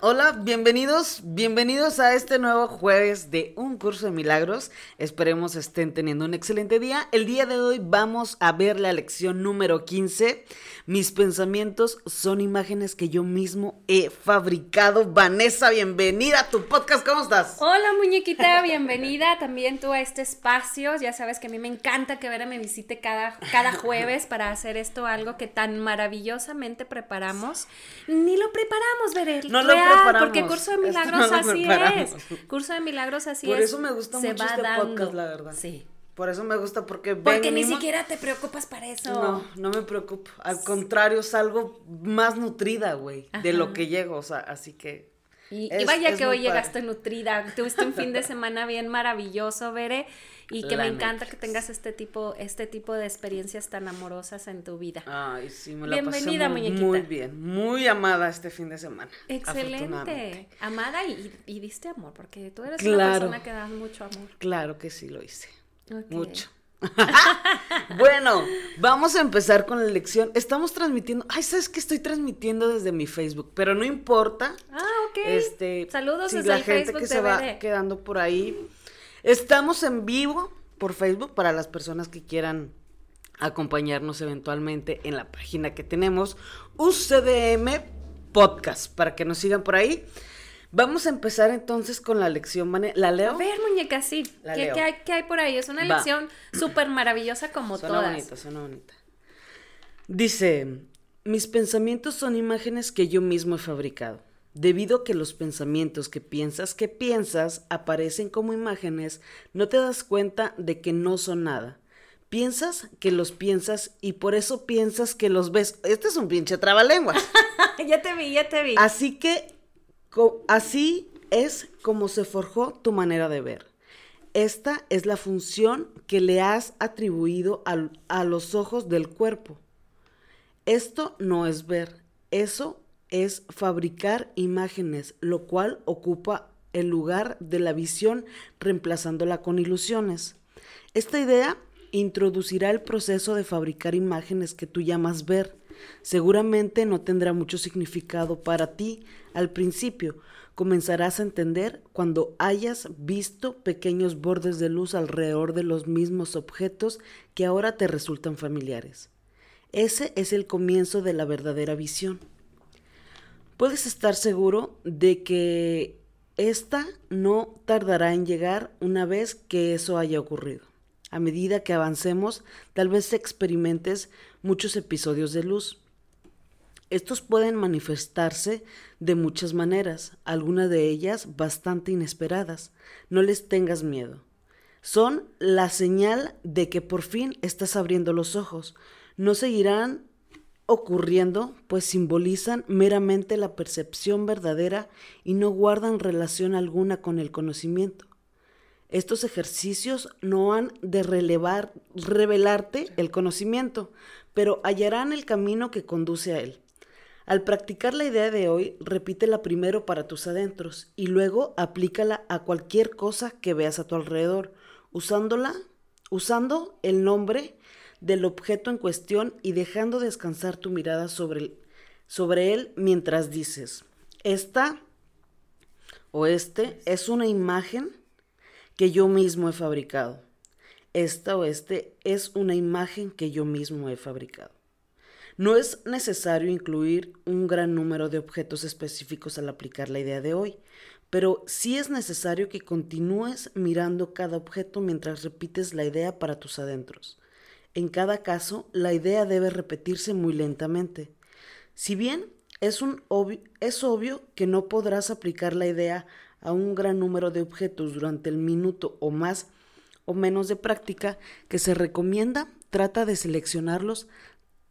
Hola, bienvenidos, bienvenidos a este nuevo jueves de un curso de milagros. Esperemos estén teniendo un excelente día. El día de hoy vamos a ver la lección número 15. Mis pensamientos son imágenes que yo mismo he fabricado. Vanessa, bienvenida a tu podcast, ¿cómo estás? Hola muñequita, bienvenida también tú a este espacio. Ya sabes que a mí me encanta que Vera me visite cada, cada jueves para hacer esto algo que tan maravillosamente preparamos. Ni lo preparamos, Veré. No lo preparamos. Porque Curso de Esto Milagros no así es. Curso de Milagros así Por es. eso me gusta Se mucho va este dando. podcast, la verdad. Sí. Por eso me gusta porque Porque ni siquiera te preocupas para eso. No, no me preocupo. Al contrario, salgo más nutrida, güey, de lo que llego, o sea, así que Y, vaya que hoy padre. llegaste nutrida, tuviste un fin de semana bien maravilloso, Bere, y que La me encanta neta. que tengas este tipo, este tipo de experiencias tan amorosas en tu vida. Ay, sí, me la Bienvenida, muy, muñequita. muy bien, muy amada este fin de semana. Excelente, amada y, y diste amor, porque tú eres Claro. una persona que das mucho amor. Claro que sí lo hice, mucho. bueno, vamos a empezar con la lección. Estamos transmitiendo, ay, sabes que estoy transmitiendo desde mi Facebook, pero no importa. Ah, ok. Este, Saludos si desde la el gente Facebook que se va quedando por ahí. Estamos en vivo por Facebook para las personas que quieran acompañarnos eventualmente en la página que tenemos UCDM Podcast para que nos sigan por ahí. Vamos a empezar entonces con la lección, ¿La leo? A ver, muñeca, sí. La ¿Qué, leo. qué hay, qué hay por ahí? Es una lección súper maravillosa como Suena todas. bonita, suena bonita. Dice, mis pensamientos son imágenes que yo mismo he fabricado. Debido a que los pensamientos que piensas que piensas aparecen como imágenes, no te das cuenta de que no son nada. Piensas que los piensas y por eso piensas que los ves. Este es un pinche trabalenguas. ya te vi, ya te vi. Así que, así es como se forjó tu manera de ver. Esta es la función que le has atribuido al- a los ojos del cuerpo. Esto no es ver, eso es fabricar imágenes, lo cual ocupa el lugar de la visión reemplazándola con ilusiones. Esta idea introducirá el proceso de fabricar imágenes que tú llamas ver. Seguramente no tendrá mucho significado para ti al principio. Comenzarás a entender cuando hayas visto pequeños bordes de luz alrededor de los mismos objetos que ahora te resultan familiares. Ese es el comienzo de la verdadera visión. Puedes estar seguro de que esta no tardará en llegar una vez que eso haya ocurrido. A medida que avancemos, tal vez experimentes muchos episodios de luz. Estos pueden manifestarse de muchas maneras, algunas de ellas bastante inesperadas. No les tengas miedo. Son la señal de que por fin estás abriendo los ojos. No seguirán ocurriendo, pues simbolizan meramente la percepción verdadera y no guardan relación alguna con el conocimiento. Estos ejercicios no han de relevar, revelarte el conocimiento, pero hallarán el camino que conduce a él. Al practicar la idea de hoy, repítela primero para tus adentros y luego aplícala a cualquier cosa que veas a tu alrededor, usándola, usando el nombre del objeto en cuestión y dejando descansar tu mirada sobre, él mientras dices, esta o este es una imagen que yo mismo he fabricado. Esta o este es una imagen que yo mismo he fabricado. No es necesario incluir un gran número de objetos específicos al aplicar la idea de hoy, pero sí es necesario que continúes mirando cada objeto mientras repites la idea para tus adentros. En cada caso, la idea debe repetirse muy lentamente. Si bien es, un obvi- es obvio que no podrás aplicar la idea a un gran número de objetos durante el minuto o más o menos de práctica que se recomienda, trata de seleccionarlos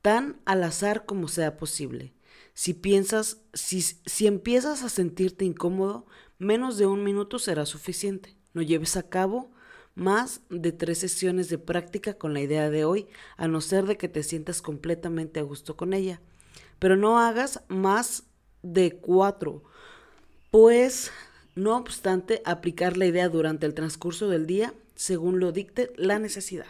tan al azar como sea posible. Si piensas, si, si empiezas a sentirte incómodo, menos de un minuto será suficiente. No lleves a cabo más de tres sesiones de práctica con la idea de hoy, a no ser de que te sientas completamente a gusto con ella. Pero no hagas más de cuatro, pues no obstante aplicar la idea durante el transcurso del día según lo dicte la necesidad.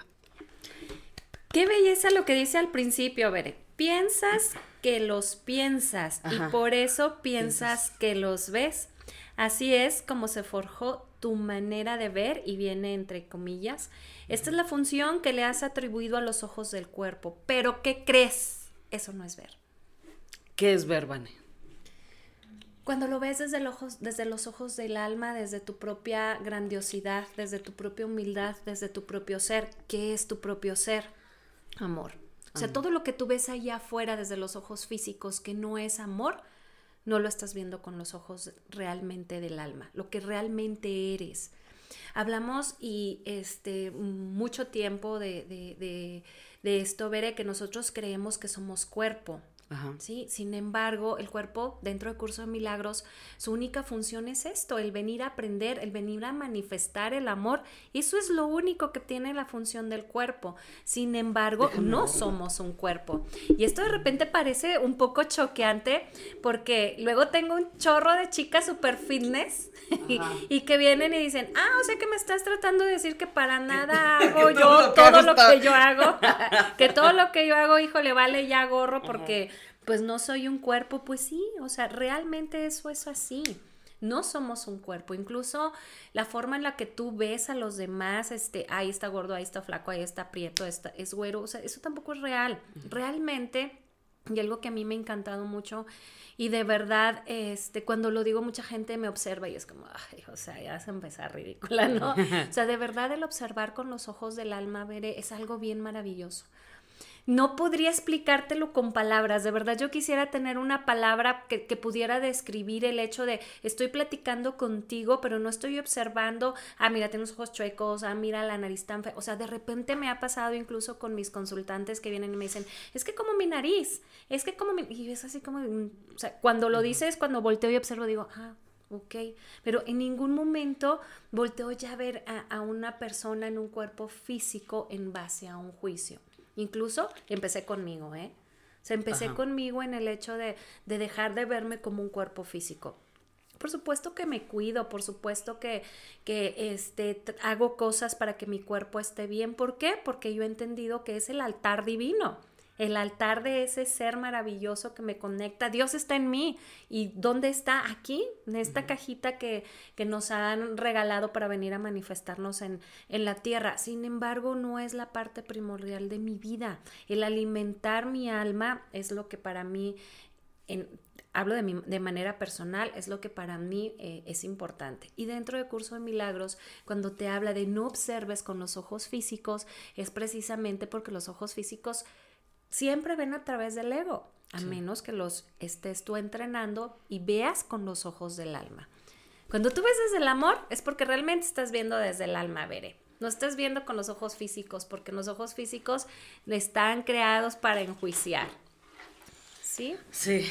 Qué belleza lo que dice al principio, Bere. Piensas que los piensas y por eso piensas que los ves. Así es como se forjó tu manera de ver y viene entre comillas. Esta es la función que le has atribuido a los ojos del cuerpo. Pero ¿qué crees? Eso no es ver. ¿Qué es ver, Vane? Cuando lo ves desde, ojos, desde los ojos del alma, desde tu propia grandiosidad, desde tu propia humildad, desde tu propio ser, ¿qué es tu propio ser? Amor. O sea, todo lo que tú ves allá afuera desde los ojos físicos que no es amor, no lo estás viendo con los ojos realmente del alma, lo que realmente eres. Hablamos y este mucho tiempo de, de, de, de esto, veré que nosotros creemos que somos cuerpo, ¿sí? Sin embargo, el cuerpo dentro del curso de milagros, su única función es esto, el venir a aprender, el venir a manifestar el amor. Eso es lo único que tiene la función del cuerpo. Sin embargo, no somos un cuerpo. Y esto de repente parece un poco choqueante porque luego tengo un chorro de chicas super fitness y, que vienen y dicen, ah, o sea que me estás tratando de decir que para nada hago yo todo lo que yo hago, que todo lo que yo hago, hijo, le vale ya gorro porque pues no soy un cuerpo, pues sí, o sea, realmente eso es así. No somos un cuerpo, incluso la forma en la que tú ves a los demás, este, ahí está gordo, ahí está flaco, ahí está prieto, está, es güero, o sea, eso tampoco es real. Realmente, y algo que a mí me ha encantado mucho, y de verdad, este, cuando lo digo, mucha gente me observa y es como, ay, o sea, ya se empezar ridícula, ¿no? o sea, de verdad el observar con los ojos del alma, veré, es algo bien maravilloso no podría explicártelo con palabras. De verdad, yo quisiera tener una palabra que, pudiera describir el hecho de estoy platicando contigo, pero no estoy observando, ah, mira, tiene los ojos chuecos, ah, mira la nariz tan fea. O sea, de repente me ha pasado incluso con mis consultantes que vienen y me dicen, es que como mi nariz, es que como mi... Y es así como, mm, o sea, cuando lo dices, cuando volteo y observo, digo, ah, ok, pero en ningún momento volteo ya a ver a, a, una persona en un cuerpo físico en base a un juicio. Incluso empecé conmigo, ¿eh? O sea, empecé conmigo en el hecho de, de dejar de verme como un cuerpo físico. Por supuesto que me cuido, por supuesto que, que este, hago cosas para que mi cuerpo esté bien. ¿Por qué? Porque yo he entendido que es el altar divino el altar de ese ser maravilloso que me conecta. Dios está en mí. ¿Y dónde está? Aquí, en esta cajita que, que, nos han regalado para venir a manifestarnos en, en, la tierra. Sin embargo, no es la parte primordial de mi vida. El alimentar mi alma es lo que para mí... En, hablo de, mi, de, manera personal, es lo que para mí eh, es importante. Y dentro del curso de milagros, cuando te habla de no observes con los ojos físicos, es precisamente porque los ojos físicos siempre ven a través del ego, a menos que los estés tú entrenando y veas con los ojos del alma. Cuando tú ves desde el amor, es porque realmente estás viendo desde el alma, veré. No estás viendo con los ojos físicos, porque los ojos físicos están creados para enjuiciar. ¿Sí? Sí.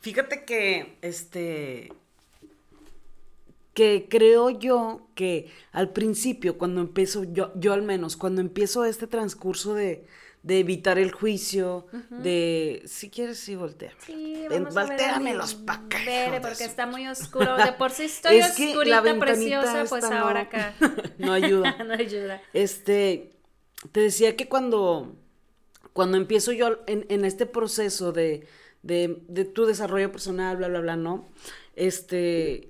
Fíjate que, este, que creo yo que al principio, cuando empiezo, yo, yo al menos, cuando empiezo este transcurso de, de evitar el juicio, de si quieres sí voltea. Sí, vamos los porque está muy oscuro. De por sí estoy es oscurita, preciosa, pues ahora acá. no ayuda. no ayuda. Este, te decía que cuando, cuando empiezo yo en, en este proceso de, de, de tu desarrollo personal, bla, bla, bla, ¿no? Este,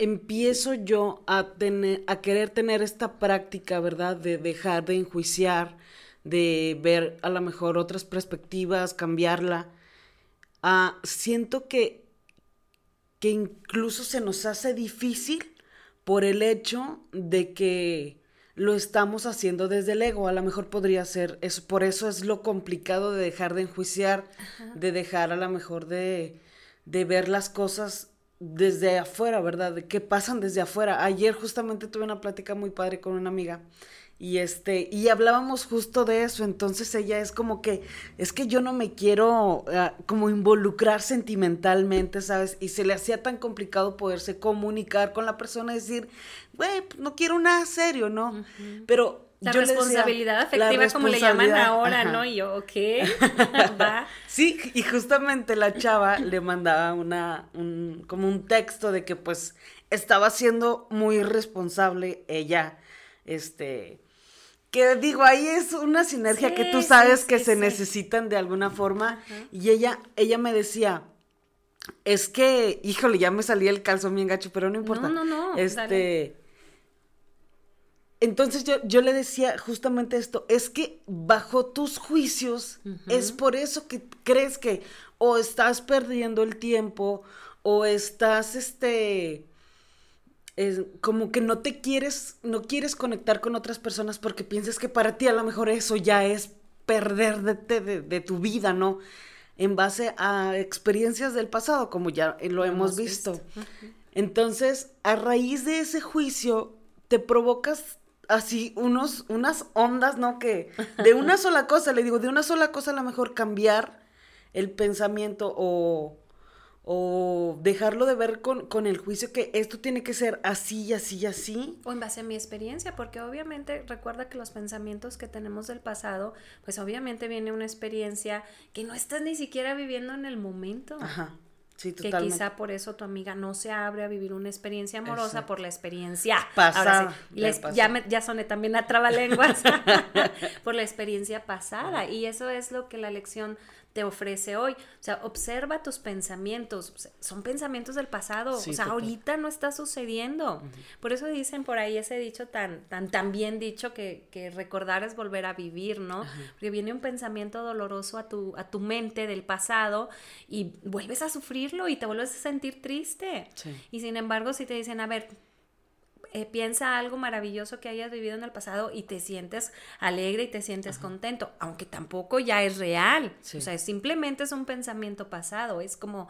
empiezo yo a tener, a querer tener esta práctica, ¿verdad? De dejar de enjuiciar, de ver a lo mejor otras perspectivas, cambiarla. Ah, siento que, que incluso se nos hace difícil por el hecho de que lo estamos haciendo desde el ego. A lo mejor podría ser eso. Por eso es lo complicado de dejar de enjuiciar, de dejar a lo mejor de, de ver las cosas desde afuera, ¿verdad? De qué pasan desde afuera. Ayer justamente tuve una plática muy padre con una amiga Y este, y hablábamos justo de eso, entonces ella es como que, es que yo no me quiero ah, como involucrar sentimentalmente, ¿sabes? Y se le hacía tan complicado poderse comunicar con la persona y decir, güey, pues, no quiero nada serio, ¿no? Pero la responsabilidad afectiva, como le llaman ahora, ¿no? Y yo, ok, va. Sí, y justamente la chava le mandaba una, un, como un texto de que pues estaba siendo muy responsable ella, este, que digo, ahí es una sinergia que tú sabes que se necesitan de alguna forma. Y ella, ella me decía, es que, híjole, ya me salía el calzón bien gacho, pero no importa. No, no, no. Este. Entonces yo, yo, le decía justamente esto, es que bajo tus juicios es por eso que crees que o estás perdiendo el tiempo o estás este es como que no te quieres, no quieres conectar con otras personas porque piensas que para ti a lo mejor eso ya es perder de, de, tu vida, ¿no? En base a experiencias del pasado, como ya lo, hemos, visto. Entonces, a raíz de ese juicio, te provocas así unos, unas ondas, ¿no? Que de una sola cosa, le digo, de una sola cosa a lo mejor cambiar el pensamiento o o dejarlo de ver con, el juicio que esto tiene que ser así y así y así. O en base a mi experiencia, porque obviamente recuerda que los pensamientos que tenemos del pasado, pues obviamente viene una experiencia que no estás ni siquiera viviendo en el momento. Ajá. Sí, totalmente. Que quizá por eso tu amiga no se abre a vivir una experiencia amorosa por la experiencia pasada. ya, me, ya soné también a trabalenguas por la experiencia pasada. Y eso es lo que la lección te ofrece hoy. O sea, observa tus pensamientos. Son pensamientos del pasado. o sea, ahorita no está sucediendo. Por eso dicen por ahí ese dicho tan, tan, tan bien dicho que, que recordar es volver a vivir, ¿no? Porque viene un pensamiento doloroso a tu, a tu mente del pasado y vuelves a sufrirlo y te vuelves a sentir triste. Y sin embargo, si te dicen, a ver, eh, piensa algo maravilloso que hayas vivido en el pasado y te sientes alegre y te sientes contento, aunque tampoco ya es real. O sea, simplemente es un pensamiento pasado. Es como,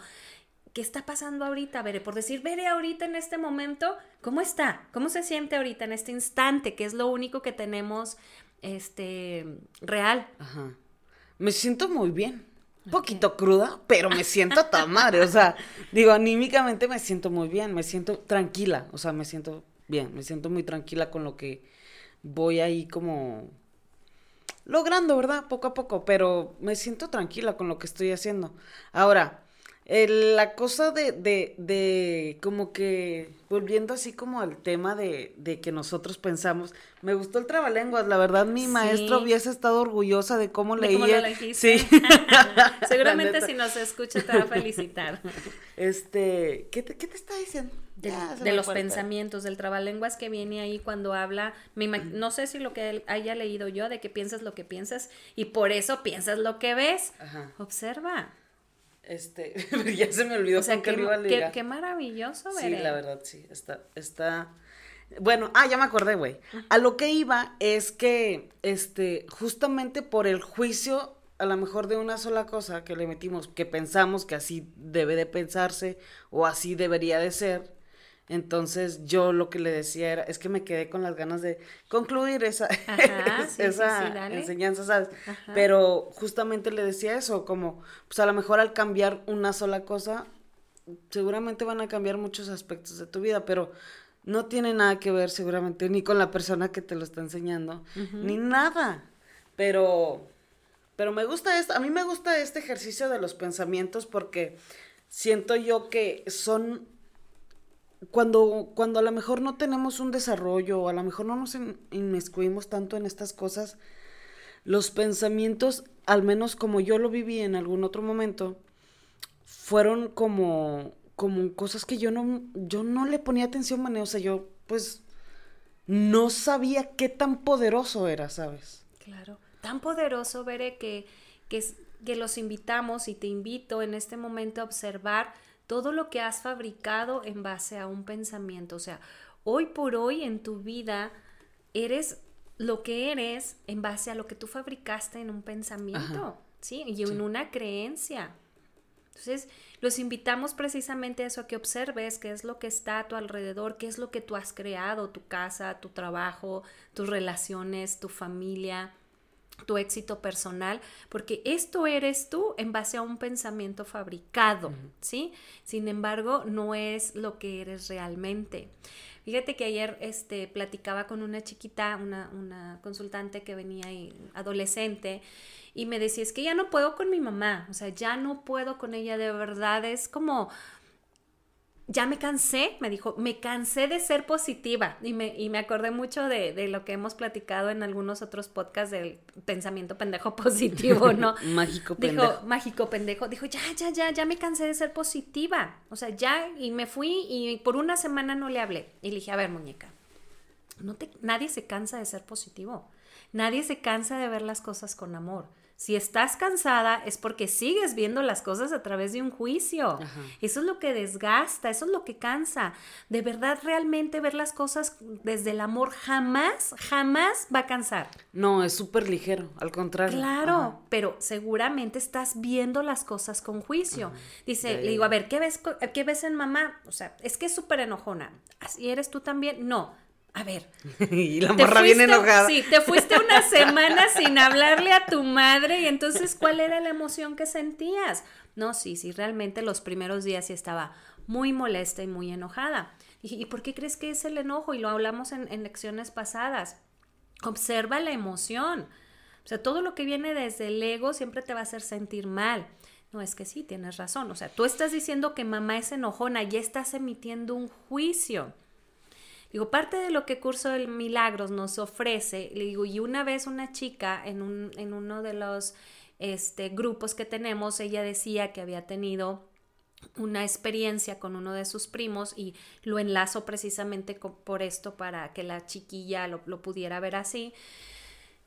¿qué está pasando ahorita? Veré, por decir, veré ahorita en este momento, ¿cómo está? ¿Cómo se siente ahorita en este instante? Que es lo único que tenemos este real. Ajá. Me siento muy bien. Un poquito cruda, pero me siento tan madre. O sea, digo, anímicamente me siento muy bien, me siento tranquila. O sea, me siento bien, me siento muy tranquila con lo que voy ahí como logrando, ¿verdad? Poco a poco, pero me siento tranquila con lo que estoy haciendo. Ahora, la cosa de, de, de, como que, volviendo así como al tema de, de, que nosotros pensamos, me gustó el trabalenguas, la verdad mi maestro hubiese estado orgullosa de cómo de leía. sí. Seguramente si nos escucha te va a felicitar. Este, ¿qué te, qué te está diciendo? De los pensamientos, del trabalenguas que viene ahí cuando habla, no sé si lo que haya leído yo, de que piensas lo que piensas y por eso piensas lo que ves. Observa. Este, ya se me olvidó o qué, iba a leer. Qué, maravilloso, Sí, la verdad, sí, está, está... Bueno, ah, ya me acordé, güey. A lo que iba es que, este, justamente por el juicio, a lo mejor de una sola cosa que le metimos, que pensamos que así debe de pensarse o así debería de ser, entonces yo lo que le decía era, es que me quedé con las ganas de concluir esa, esa enseñanza, ¿sabes? Pero justamente le decía eso, como, pues a lo mejor al cambiar una sola cosa, seguramente van a cambiar muchos aspectos de tu vida, pero no tiene nada que ver seguramente ni con la persona que te lo está enseñando, ni nada. Pero, pero me gusta esto, a mí me gusta este ejercicio de los pensamientos porque siento yo que son cuando, cuando a lo mejor no tenemos un desarrollo o a lo mejor no nos inmiscuimos tanto en estas cosas, los pensamientos, al menos como yo lo viví en algún otro momento, fueron como, como cosas que yo no, yo no le ponía atención, man, o sea, yo pues no sabía qué tan poderoso era, ¿sabes? Claro, tan poderoso, Veré, que, que, que los invitamos y te invito en este momento a observar todo lo que has fabricado en base a un pensamiento. O sea, hoy por hoy en tu vida eres lo que eres en base a lo que tú fabricaste en un pensamiento, ¿sí? Y en una creencia. Entonces, los invitamos precisamente a eso, a que observes qué es lo que está a tu alrededor, qué es lo que tú has creado, tu casa, tu trabajo, tus relaciones, tu familia, tu éxito personal, porque esto eres tú en base a un pensamiento fabricado, ¿sí? Sin embargo, no es lo que eres realmente. Fíjate que ayer este, platicaba con una chiquita, una, una consultante que venía ahí, adolescente, y me decía, es que ya no puedo con mi mamá, o sea, ya no puedo con ella, de verdad, es como, ya me cansé, me dijo, me cansé de ser positiva y me, y me acordé mucho de, de, lo que hemos platicado en algunos otros podcasts del pensamiento pendejo positivo, ¿no? mágico pendejo. Dijo, mágico pendejo, dijo, ya, ya, ya, ya me cansé de ser positiva, o sea, ya, y me fui y por una semana no le hablé. Y le dije, a ver, muñeca, no te, nadie se cansa de ser positivo, nadie se cansa de ver las cosas con amor. Si estás cansada es porque sigues viendo las cosas a través de un juicio. Ajá. Eso es lo que desgasta, eso es lo que cansa. De verdad, realmente ver las cosas desde el amor jamás, jamás va a cansar. No, es súper ligero, al contrario. Claro, Ajá. pero seguramente estás viendo las cosas con juicio. Ajá. Dice, le digo, a ver, ¿qué ves, ¿qué ves en mamá? O sea, es que es súper enojona. ¿Así eres tú también? No a ver. y la morra bien enojada. Sí, te fuiste una semana sin hablarle a tu madre y entonces, ¿cuál era la emoción que sentías? No, sí, sí, realmente los primeros días sí estaba muy molesta y muy enojada. Y, ¿y por qué crees que es el enojo? Y lo hablamos en, en lecciones pasadas. Observa la emoción. O sea, todo lo que viene desde el ego siempre te va a hacer sentir mal. No, es que sí, tienes razón. O sea, tú estás diciendo que mamá es enojona, ya estás emitiendo un juicio. Digo, parte de lo que Curso de Milagros nos ofrece, le digo, y una vez una chica en, un, en uno de los este, grupos que tenemos, ella decía que había tenido una experiencia con uno de sus primos y lo enlazo precisamente por esto para que la chiquilla lo, lo pudiera ver así.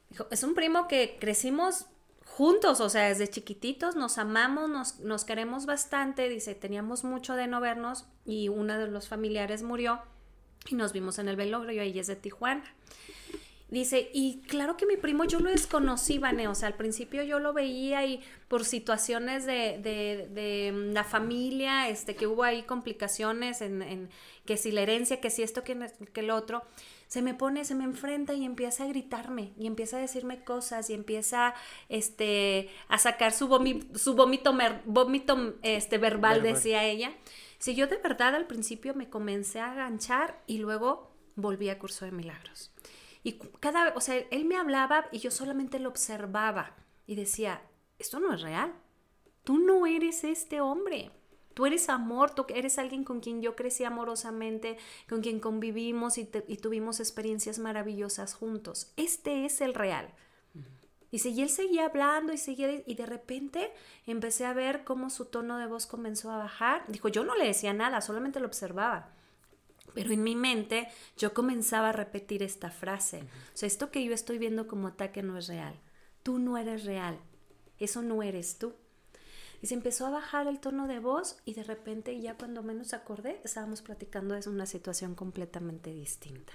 Dijo, es un primo que crecimos juntos, o sea, desde chiquititos nos amamos, nos, nos queremos bastante, dice, teníamos mucho de no vernos y uno de los familiares murió y nos vimos en el velorio, ella es de Tijuana. Dice, y claro que mi primo yo lo desconocí, Vane, o sea, al principio yo lo veía y por situaciones de, de, de la familia, este, que hubo ahí complicaciones en, en, que si la herencia, que si esto, que, que el otro, se me pone, se me enfrenta y empieza a gritarme y empieza a decirme cosas y empieza este, a sacar su, vomi, su vómito, vómito este, verbal, verbal, decía ella. Si yo de verdad al principio me comencé a aganchar y luego volví a curso de milagros. Y cada vez, o sea, él me hablaba y yo solamente lo observaba y decía, esto no es real. Tú no eres este hombre. Tú eres amor, tú eres alguien con quien yo crecí amorosamente, con quien convivimos y, tuvimos experiencias maravillosas juntos. Este es el real. Dice, y él seguía hablando y seguía, y de repente empecé a ver cómo su tono de voz comenzó a bajar. Dijo, yo no le decía nada, solamente lo observaba. Pero en mi mente yo comenzaba a repetir esta frase. O sea, esto que yo estoy viendo como ataque no es real. Tú no eres real. Eso no eres tú. Y se empezó a bajar el tono de voz y de repente ya cuando menos acordé estábamos platicando de una situación completamente distinta.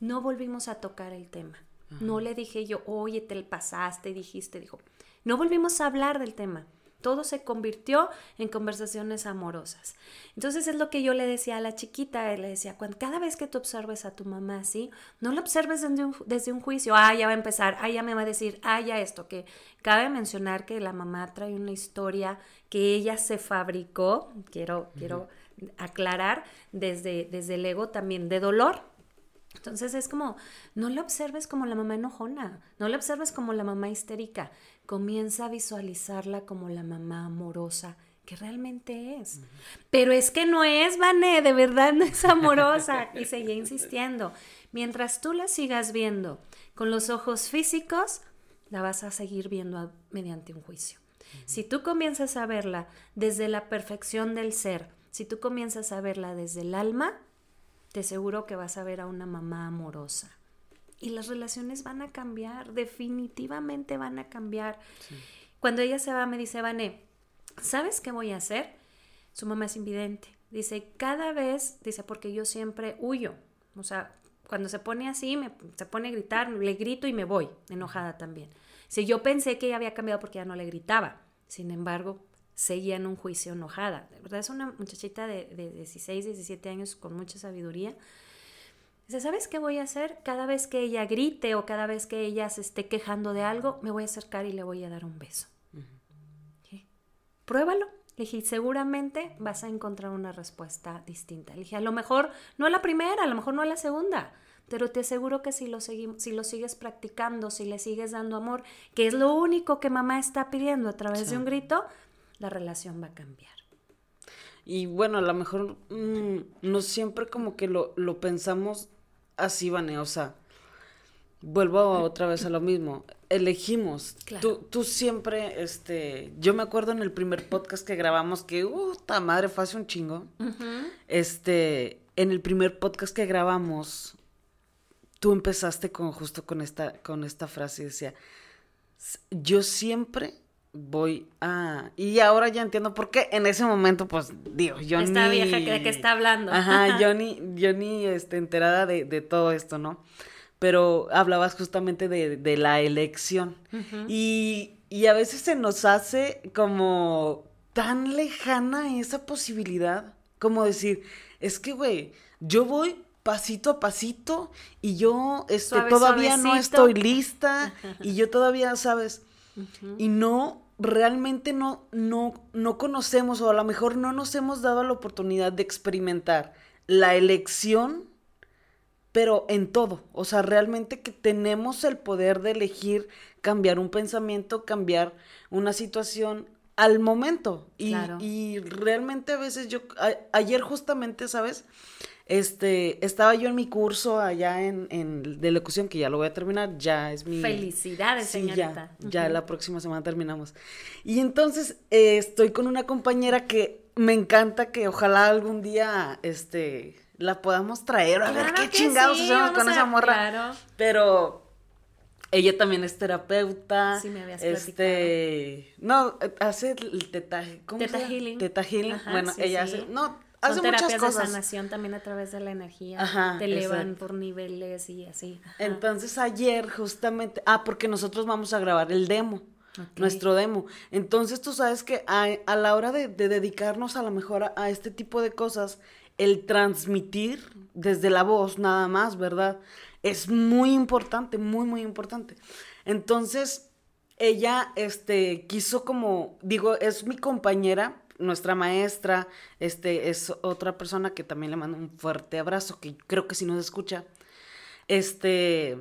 No volvimos a tocar el tema. Ajá. No le dije yo, oye, te pasaste, dijiste, dijo. No volvimos a hablar del tema. Todo se convirtió en conversaciones amorosas. Entonces es lo que yo le decía a la chiquita, le decía, cuando, cada vez que tú observes a tu mamá así, no la observes desde un, desde un juicio, ah, ya va a empezar, ah, ya me va a decir, ah, ya esto, que cabe mencionar que la mamá trae una historia que ella se fabricó, quiero, uh -huh. quiero aclarar, desde, desde el ego también de dolor, entonces es como, no la observes como la mamá enojona, no la observes como la mamá histérica, comienza a visualizarla como la mamá amorosa que realmente es. Uh -huh. Pero es que no es, Vané, de verdad no es amorosa. y seguía insistiendo. Mientras tú la sigas viendo con los ojos físicos, la vas a seguir viendo a, mediante un juicio. Uh -huh. Si tú comienzas a verla desde la perfección del ser, si tú comienzas a verla desde el alma, te aseguro que vas a ver a una mamá amorosa. Y las relaciones van a cambiar, definitivamente van a cambiar. Sí. Cuando ella se va, me dice, Vané, ¿sabes qué voy a hacer? Su mamá es invidente. Dice, cada vez, dice, porque yo siempre huyo. O sea, cuando se pone así, me, se pone a gritar, le grito y me voy, enojada también. Si yo pensé que ella había cambiado porque ya no le gritaba. Sin embargo, seguía en un juicio enojada. De verdad, es una muchachita de, de 16, 17 años con mucha sabiduría. Dice, ¿sabes qué voy a hacer? Cada vez que ella grite o cada vez que ella se esté quejando de algo, me voy a acercar y le voy a dar un beso. Pruébalo. Le dije, seguramente vas a encontrar una respuesta distinta. Le dije, a lo mejor no la primera, a lo mejor no la segunda, pero te aseguro que si lo, si lo sigues practicando, si le sigues dando amor, que es lo único que mamá está pidiendo a través de un grito, la relación va a cambiar. Y bueno, a lo mejor mm, no siempre como que lo, lo pensamos así, Vane, o sea, vuelvo otra vez a lo mismo. Elegimos. Tú, tú siempre, este, yo me acuerdo en el primer podcast que grabamos que, uh, ta madre, fue hace un chingo. Este, en el primer podcast que grabamos, tú empezaste con justo con esta, con esta frase, decía, yo siempre voy a... Y ahora ya entiendo por qué. En ese momento, pues, digo, yo Esta vieja de que está hablando. Ajá, yo ni, yo ni este, enterada de, de todo esto, ¿no? Pero hablabas justamente de, de la elección. y, y a veces se nos hace como tan lejana esa posibilidad. Como decir, es que, güey, yo voy pasito a pasito y yo este, todavía no estoy lista y yo todavía, ¿sabes? Y no, realmente no, no, no conocemos o a lo mejor no nos hemos dado la oportunidad de experimentar la elección, pero en todo. O sea, realmente que tenemos el poder de elegir cambiar un pensamiento, cambiar una situación al momento. Y, y realmente a veces yo, ayer justamente, ¿sabes? Este, estaba yo en mi curso allá en, en de locución, que ya lo voy a terminar, ya es mi... Felicidades, señorita. Ya, ya la próxima semana terminamos. Y entonces eh, estoy con una compañera que me encanta, que ojalá algún día, este, la podamos traer, a ver qué chingados hacemos con esa morra. Claro. Pero ella también es terapeuta. Sí, me habías este, No, hace el teta, ¿cómo teta healing. Teta healing. bueno, ella hace, no, hace terapias de sanación también a través de la energía. Ajá, te elevan por niveles y así. Entonces ayer justamente, ah, porque nosotros vamos a grabar el demo. Nuestro demo. Entonces tú sabes que a, la hora de, dedicarnos a lo mejor a, este tipo de cosas, el transmitir desde la voz nada más, ¿verdad? Es muy importante, muy, muy importante. Entonces, ella, este, quiso como, digo, es mi compañera, nuestra maestra, este, es otra persona que también le mando un fuerte abrazo, que creo que si nos escucha, este,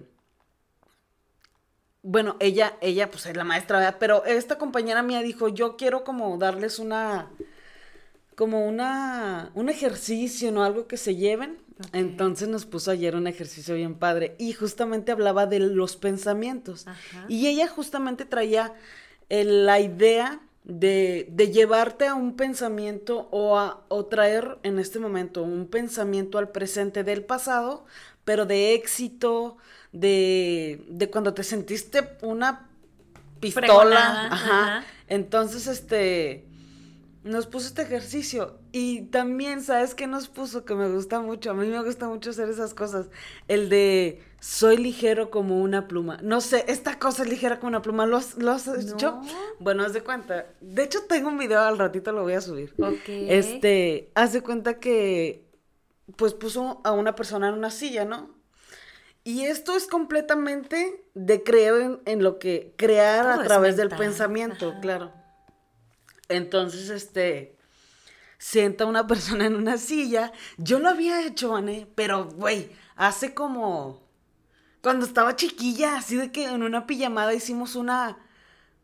bueno, ella, ella, pues es la maestra, pero esta compañera mía dijo, yo quiero como darles una, como una, un ejercicio, ¿no? Algo que se lleven. Entonces nos puso ayer un ejercicio bien padre y justamente hablaba de los pensamientos. Y ella justamente traía la idea de, de, llevarte a un pensamiento o a o traer en este momento un pensamiento al presente del pasado, pero de éxito, de, de cuando te sentiste una pistola. Ajá. Entonces, este, nos puso este ejercicio y también, ¿sabes qué nos puso? Que me gusta mucho, a mí me gusta mucho hacer esas cosas, el de soy ligero como una pluma. No sé, esta cosa es ligera como una pluma, ¿lo has, lo has hecho? Bueno, haz de cuenta, de hecho tengo un video, al ratito lo voy a subir. Ok. Este, haz de cuenta que, pues puso a una persona en una silla, ¿no? Y esto es completamente de creer en, lo que crear a través del pensamiento, claro. Entonces, este, sienta una persona en una silla. Yo lo había hecho, Vané, pero, güey, hace como... Cuando estaba chiquilla, así de que en una pijamada hicimos una...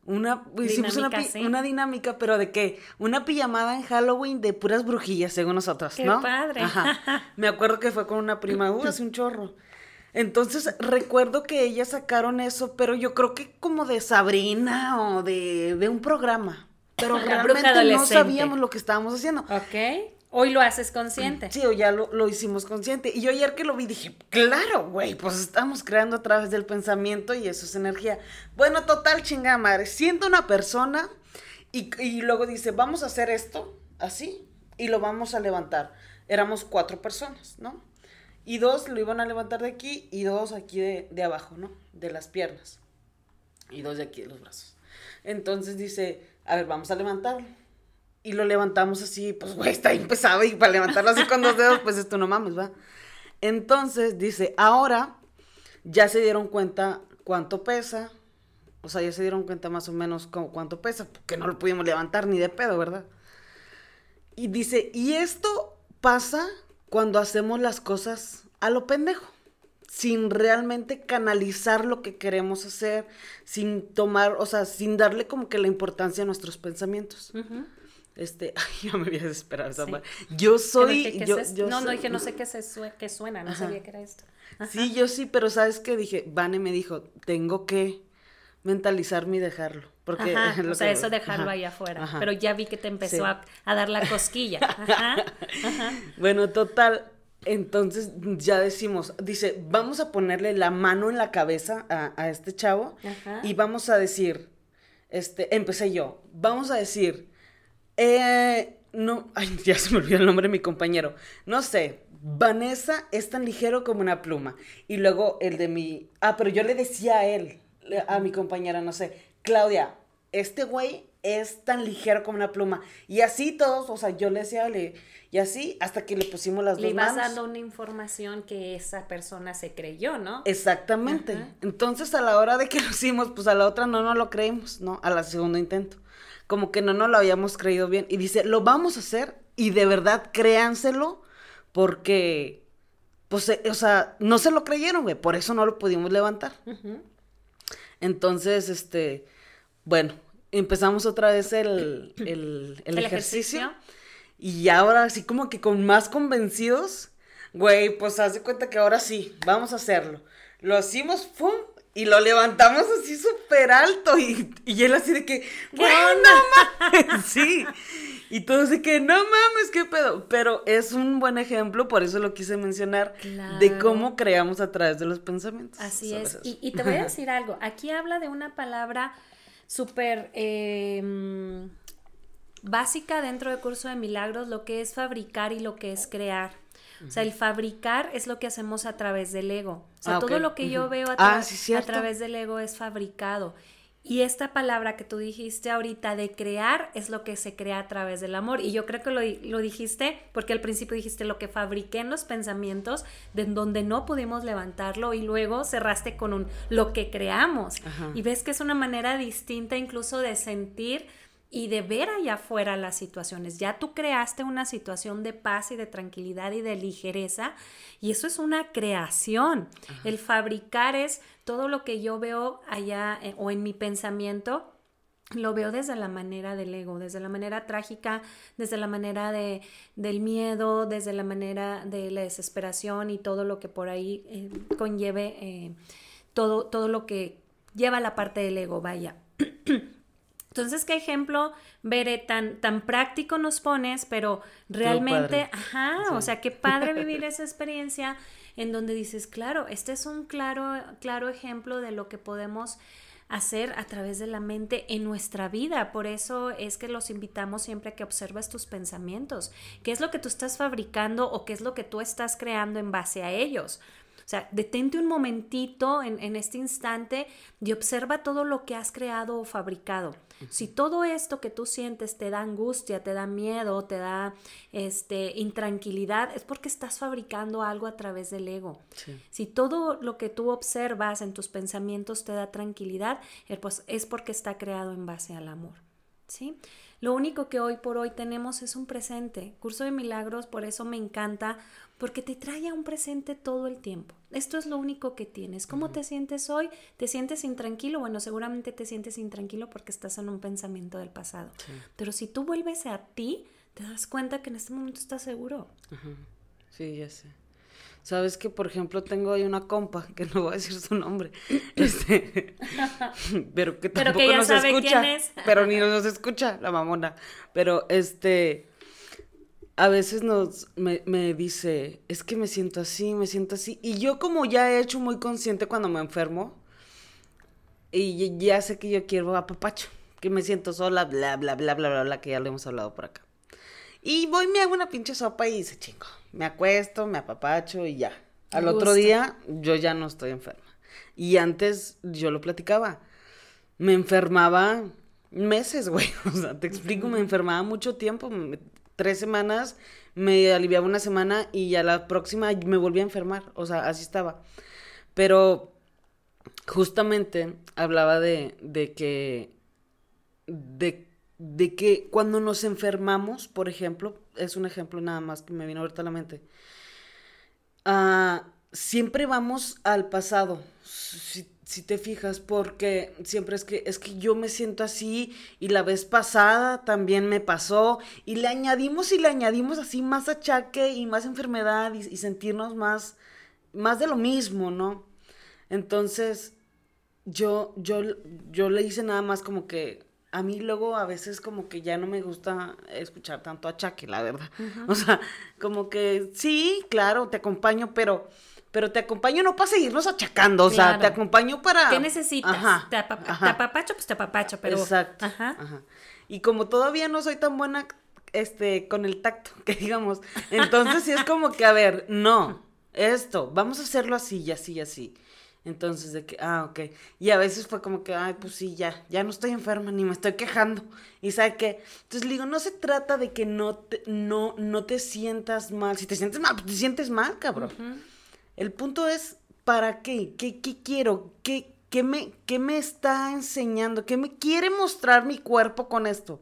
Una, hicimos una, una, dinámica, pero de que una pijamada en Halloween de puras brujillas, según nosotros, Qué ¿no? padre. Ajá. Me acuerdo que fue con una prima, uh, hace un chorro. Entonces recuerdo que ellas sacaron eso, pero yo creo que como de Sabrina o de, de un programa pero realmente no sabíamos lo que estábamos haciendo. Ok. Hoy lo haces consciente. Sí, hoy ya lo, hicimos consciente. Y yo ayer que lo vi dije, claro, güey, pues estamos creando a través del pensamiento y eso es energía. Bueno, total chingada madre. Siento una persona y, y luego dice, vamos a hacer esto, así, y lo vamos a levantar. Éramos cuatro personas, ¿no? Y dos lo iban a levantar de aquí y dos aquí de, de abajo, ¿no? De las piernas. Y dos de aquí de los brazos. Entonces dice, a ver, vamos a levantarlo. y lo levantamos así, pues, güey, está pesado y para levantarlo así con dos dedos, pues esto no mames, va. Entonces dice, ahora ya se dieron cuenta cuánto pesa, o sea, ya se dieron cuenta más o menos cuánto pesa, porque no lo pudimos levantar ni de pedo, ¿verdad? Y dice, y esto pasa cuando hacemos las cosas a lo pendejo, sin realmente canalizar lo que queremos hacer, sin tomar, o sea, sin darle como que la importancia a nuestros pensamientos. Este, ay, ya me voy a desesperar. Yo soy. no, no, dije, no sé qué, se qué suena, no sabía qué era esto. Sí, yo sí, pero ¿sabes qué? Dije, Vane me dijo, tengo que mentalizarme y dejarlo. Porque o sea, eso dejarlo ahí afuera. Pero ya vi que te empezó a, dar la cosquilla. bueno, total. Entonces ya decimos, dice, vamos a ponerle la mano en la cabeza a, este chavo y vamos a decir, este, empecé yo, vamos a decir, eh, no, ay, ya se me olvidó el nombre de mi compañero, no sé, Vanessa es tan ligero como una pluma. Y luego el de mi, ah, pero yo le decía a él, a mi compañera, no sé, Claudia, este güey es tan ligero como una pluma. Y así todos, o sea, yo le decía, le, y así hasta que le pusimos las le dos manos. Le ibas dando una información que esa persona se creyó, ¿no? Exactamente. Entonces, a la hora de que lo hicimos, pues a la otra no nos lo creímos, ¿no? A la segundo intento. Como que no nos lo habíamos creído bien. Y dice, lo vamos a hacer y de verdad créanselo porque, pues, eh, o sea, no se lo creyeron, güey. Por eso no lo pudimos levantar. Entonces, este, bueno, empezamos otra vez el, ejercicio, Y ahora así como que con más convencidos, güey, pues haz de cuenta que ahora sí, vamos a hacerlo. Lo hicimos, ¡pum! Y lo levantamos así súper alto. Y, y, él así de que, bueno, mames. sí. Y todos de que, no mames, qué pedo. Pero es un buen ejemplo, por eso lo quise mencionar, de cómo creamos a través de los pensamientos. Así es. Y, te voy a decir algo. Aquí habla de una palabra súper em, básica dentro del curso de milagros, lo que es fabricar y lo que es crear. O sea, el fabricar es lo que hacemos a través del ego. O sea, ah, todo lo que yo veo a, ah, a través del ego es fabricado. Y esta palabra que tú dijiste ahorita de crear es lo que se crea a través del amor. Y yo creo que lo, dijiste porque al principio dijiste lo que fabriqué en los pensamientos, de donde no pudimos levantarlo y luego cerraste con un lo que creamos. Y ves que es una manera distinta incluso de sentir y de ver allá afuera las situaciones. Ya tú creaste una situación de paz y de tranquilidad y de ligereza y eso es una creación. El fabricar es todo lo que yo veo allá eh, o en mi pensamiento. Lo veo desde la manera del ego, desde la manera trágica, desde la manera de, del miedo, desde la manera de la desesperación y todo lo que por ahí eh, conlleve, eh, todo, todo lo que lleva la parte del ego, vaya. Entonces, ¿qué ejemplo, Bere, tan, tan práctico nos pones, pero realmente, ajá, o sea, qué padre vivir esa experiencia en donde dices, claro, este es un claro, claro ejemplo de lo que podemos hacer a través de la mente en nuestra vida. Por eso es que los invitamos siempre a que observes tus pensamientos, qué es lo que tú estás fabricando o qué es lo que tú estás creando en base a ellos. O sea, detente un momentito en, este instante y observa todo lo que has creado o fabricado. Si todo esto que tú sientes te da angustia, te da miedo, te da este, intranquilidad, es porque estás fabricando algo a través del ego. Si todo lo que tú observas en tus pensamientos te da tranquilidad, eh, pues es porque está creado en base al amor. ¿Sí? Lo único que hoy por hoy tenemos es un presente. Curso de Milagros, por eso me encanta, porque te trae a un presente todo el tiempo. Esto es lo único que tienes. ¿Cómo te sientes hoy? ¿Te sientes intranquilo? Bueno, seguramente te sientes intranquilo porque estás en un pensamiento del pasado. Pero si tú vuelves a ti, te das cuenta que en este momento estás seguro. Sí, ya sé. Sabes que, por ejemplo, tengo ahí una compa, que no voy a decir su nombre, este, pero que tampoco pero que ya nos sabe escucha, quién es. pero ni nos escucha la mamona. Pero este, a veces nos me, me, dice, es que me siento así, me siento así. Y yo como ya he hecho muy consciente cuando me enfermo, y ya sé que yo quiero a papacho, que me siento sola, bla, bla, bla, bla, bla, bla, que ya lo hemos hablado por acá. Y voy, me hago una pinche sopa y se chingo me acuesto, me apapacho y ya. Al otro día yo ya no estoy enferma. Y antes yo lo platicaba. Me enfermaba meses, güey. O sea, te explico, me enfermaba mucho tiempo, tres semanas, me aliviaba una semana y ya la próxima me volví a enfermar. O sea, así estaba. Pero justamente hablaba de, de que, de, de, que cuando nos enfermamos, por ejemplo, es un ejemplo nada más que me vino ahorita a la mente, uh, siempre vamos al pasado. Si, si, te fijas, porque siempre es que es que yo me siento así y la vez pasada también me pasó y le añadimos y le añadimos así más achaque y más enfermedad y, y sentirnos más más de lo mismo, ¿no? Entonces, yo, yo, yo le hice nada más como que a mí luego a veces como que ya no me gusta escuchar tanto achaque, la verdad. O sea, como que sí, claro, te acompaño, pero pero te acompaño no para seguirnos achacando, o sea, te acompaño para... ¿Qué necesitas? Ajá, te, apapacho, pues te apapacho, pero... Exacto. Ajá. Y como todavía no soy tan buena este, con el tacto, que digamos, entonces sí es como que, a ver, no, esto, vamos a hacerlo así y así y así. Entonces, de que, ah, ok. Y a veces fue como que, ay, pues sí, ya, ya no estoy enferma ni me estoy quejando. Y sabe qué. Entonces le digo, no se trata de que no te, no, no te sientas mal. Si te sientes mal, pues te sientes mal, cabrón. El punto es, ¿para qué? ¿Qué, qué quiero? ¿Qué, qué, me, ¿Qué me está enseñando? ¿Qué me quiere mostrar mi cuerpo con esto?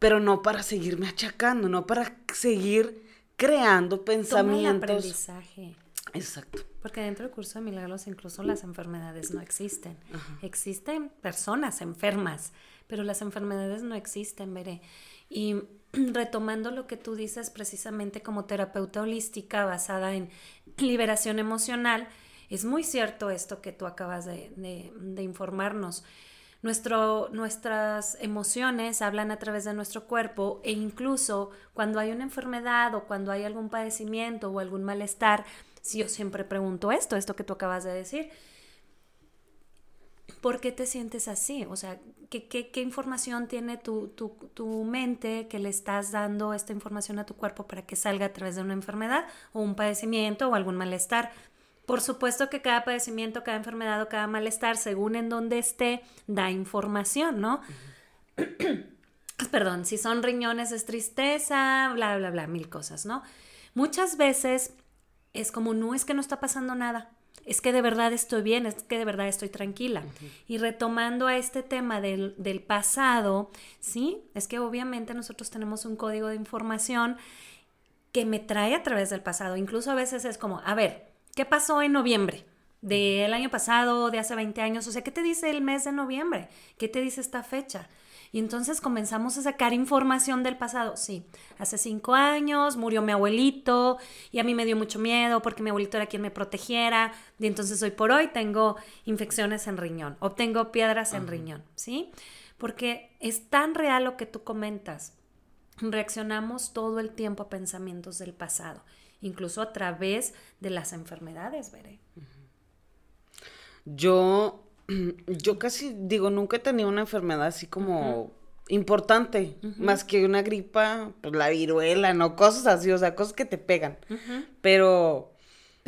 Pero no para seguirme achacando, no para seguir creando pensamientos. Toma el aprendizaje. Exacto. Porque dentro del curso de milagros incluso las enfermedades no existen. Existen personas enfermas, pero las enfermedades no existen, veré. Y retomando lo que tú dices precisamente como terapeuta holística basada en liberación emocional, es muy cierto esto que tú acabas de, de informarnos. Nuestro, nuestras emociones hablan a través de nuestro cuerpo e incluso cuando hay una enfermedad o cuando hay algún padecimiento o algún malestar, si yo siempre pregunto esto, esto que tú acabas de decir, ¿por qué te sientes así? O sea, ¿qué, qué, información tiene tu, tu, tu, mente que le estás dando esta información a tu cuerpo para que salga a través de una enfermedad o un padecimiento o algún malestar? Por supuesto que cada padecimiento, cada enfermedad o cada malestar, según en donde esté, da información, ¿no? Perdón, si son riñones es tristeza, bla, bla, bla, mil cosas, ¿no? Muchas veces es como, no es que no está pasando nada, es que de verdad estoy bien, es que de verdad estoy tranquila. Y retomando a este tema del, del, pasado, sí, es que obviamente nosotros tenemos un código de información que me trae a través del pasado. Incluso a veces es como, a ver, ¿Qué pasó en noviembre? Del año pasado, de hace 20 años, o sea, ¿qué te dice el mes de noviembre? ¿Qué te dice esta fecha? Y entonces comenzamos a sacar información del pasado. Sí, hace cinco años murió mi abuelito y a mí me dio mucho miedo porque mi abuelito era quien me protegiera. Y entonces hoy por hoy tengo infecciones en riñón o tengo piedras en riñón, ¿sí? Porque es tan real lo que tú comentas. Reaccionamos todo el tiempo a pensamientos del pasado incluso a través de las enfermedades, veré. Yo, yo casi digo, nunca he tenido una enfermedad así como importante, más que una gripa, pues la viruela, ¿no? Cosas así, o sea, cosas que te pegan. Pero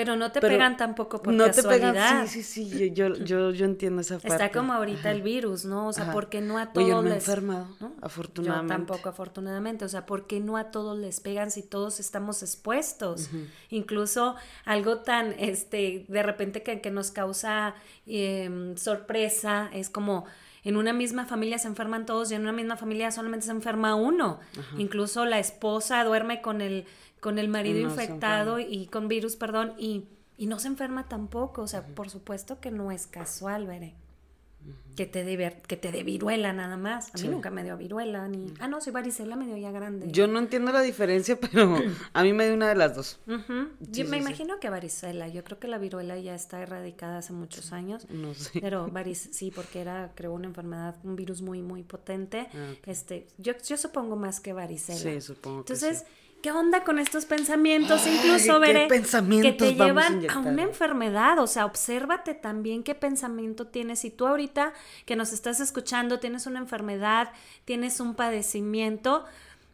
pero no te pegan tampoco por no casualidad. Te pegan, sí, sí, sí, yo, yo, yo, entiendo esa parte. Está como ahorita el virus, ¿no? O sea, porque no a todos Oye, les... enfermado, ¿no? Afortunadamente. Yo tampoco, afortunadamente. O sea, porque no a todos les pegan si todos estamos expuestos? Incluso algo tan, este, de repente que, que nos causa em, sorpresa es como en una misma familia se enferman todos y en una misma familia solamente se enferma uno. Incluso la esposa duerme con el con el marido infectado y con virus, perdón, y, y, no se enferma tampoco. O sea, por supuesto que no es casual, veré. Que te, dé, que te dé viruela nada más. A mí nunca me dio viruela ni... Ah, no, soy varicela, me dio ya grande. Yo no entiendo la diferencia, pero a mí me dio una de las dos. yo me imagino que varicela. Yo creo que la viruela ya está erradicada hace muchos años. No sé. Pero varic sí, porque era, creo, una enfermedad, un virus muy, muy potente. Ah, este, yo, yo supongo más que varicela. Sí, supongo Entonces, ¿Qué onda con estos pensamientos? Incluso veré que te llevan a, una enfermedad. O sea, obsérvate también qué pensamiento tienes. Si tú ahorita que nos estás escuchando tienes una enfermedad, tienes un padecimiento,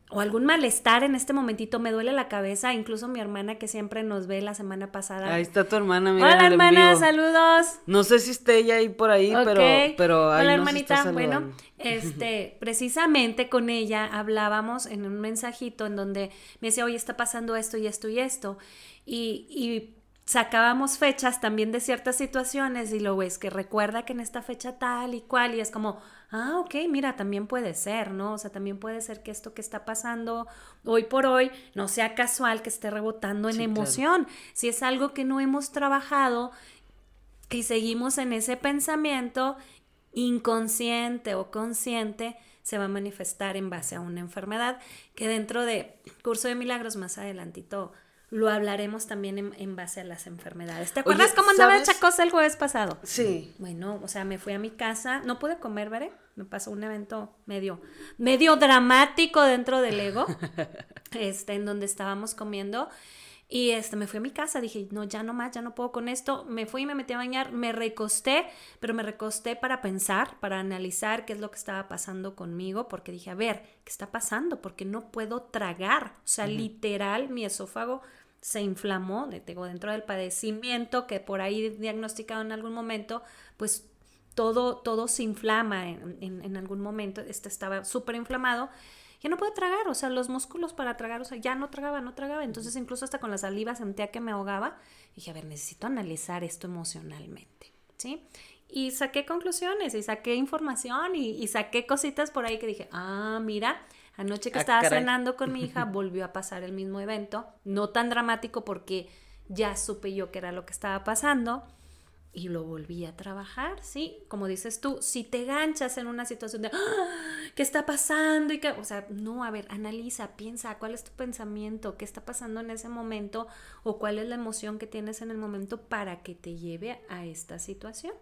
o algún malestar en este momentito, me duele la cabeza, incluso mi hermana que siempre nos ve la semana pasada. Ahí está tu hermana, mira. Hola hermana, vivo. saludos. No sé si esté ella ahí por ahí, pero, Ok. pero ahí Hola nos está hermanita, bueno, este, precisamente con ella hablábamos en un mensajito en donde me decía, oye, está pasando esto y esto y esto, y, y sacábamos fechas también de ciertas situaciones y luego es que recuerda que en esta fecha tal y cual, y es como, ah, ok, mira, también puede ser, ¿no? O sea, también puede ser que esto que está pasando hoy por hoy no sea casual que esté rebotando en Sí, claro. emoción. Si es algo que no hemos trabajado y seguimos en ese pensamiento inconsciente o consciente, se va a manifestar en base a una enfermedad que dentro de curso de milagros más adelantito lo hablaremos también en, en base a las enfermedades. ¿Te acuerdas Oye, cómo andaba chacosa el jueves pasado? Sí. Bueno, o sea, me fui a mi casa, no pude comer, ¿veré? Me pasó un evento medio, medio dramático dentro del ego, este, en donde estábamos comiendo. Y este, me fui a mi casa, dije, no, ya no más, ya no puedo con esto. Me fui y me metí a bañar, me recosté, pero me recosté para pensar, para analizar qué es lo que estaba pasando conmigo, porque dije, a ver, ¿qué está pasando? Porque no puedo tragar. O sea, literal, mi esófago se inflamó, digo, dentro del padecimiento que por ahí diagnosticado en algún momento, pues todo, todo se inflama en, en- en algún momento, este estaba súper inflamado, ya no puedo tragar, o sea, los músculos para tragar, o sea, ya no tragaba, no tragaba, entonces incluso hasta con la saliva sentía que me ahogaba, y dije, a ver, necesito analizar esto emocionalmente, ¿sí? Y saqué conclusiones y saqué información y, y saqué cositas por ahí que dije, ah, mira, anoche que Ah, estaba caray. cenando con mi hija volvió a pasar el mismo evento, no tan dramático porque ya supe yo que era lo que estaba pasando y lo volví a trabajar, ¿sí? Como dices tú, si te ganchas en una situación de, "Ah, ¿qué está pasando? Y que, o sea, no, a ver, analiza, piensa, ¿cuál es tu pensamiento? ¿Qué está pasando en ese momento? ¿O cuál es la emoción que tienes en el momento para que te lleve a esta situación?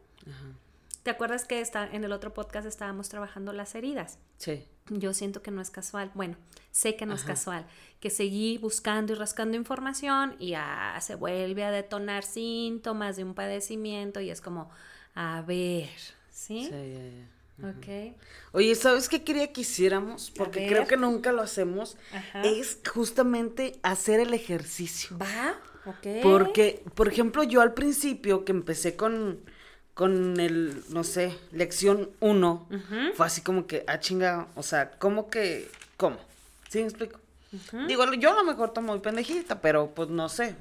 ¿Te acuerdas que está, en el otro podcast estábamos trabajando las heridas? Sí. Yo siento que no es casual. Bueno, sé que no es casual. Que seguí buscando y rascando información y ah, se vuelve a detonar síntomas de un padecimiento y es como, a ver, ¿sí? Sí, ya, ya. Ok. Oye, ¿sabes qué quería que hiciéramos? Porque creo que nunca lo hacemos. Ajá. Es justamente hacer el ejercicio. ¿Va? Ok. Porque, por ejemplo, yo al principio que empecé con, con el, no sé, lección 1, fue así como que, ah, chinga, o sea, ¿cómo que, cómo? ¿Sí me explico? Digo, yo a lo mejor estoy muy pendejita, pero pues no sé.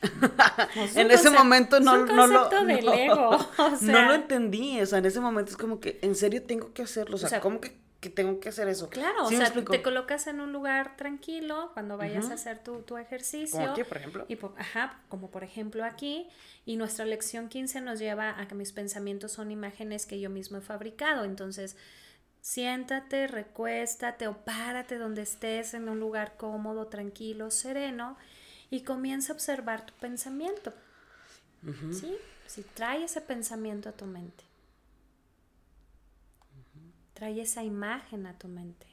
Es en ese momento es no, un no lo no, ego, o no sea. lo entendí, o sea, en ese momento es como que, en serio tengo que hacerlo, o sea, sea, ¿cómo que, que tengo que hacer eso? Claro, ¿Sí o sea, te colocas en un lugar tranquilo cuando vayas a hacer tu, tu ejercicio. Como aquí, por ejemplo. Y po- ajá, como por ejemplo aquí. Y nuestra lección 15 nos lleva a que mis pensamientos son imágenes que yo mismo he fabricado. Entonces, siéntate, recuéstate o párate donde estés en un lugar cómodo, tranquilo, sereno y comienza a observar tu pensamiento. ¿Sí? Si trae ese pensamiento a tu mente. Trae esa imagen a tu mente.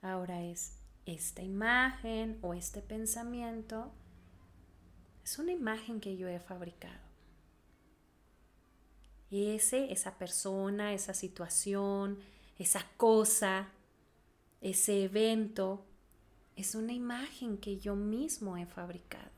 Ahora es esta imagen o este pensamiento. Es una imagen que yo he fabricado. Ese, esa persona, esa situación, esa cosa, ese evento, es una imagen que yo mismo he fabricado.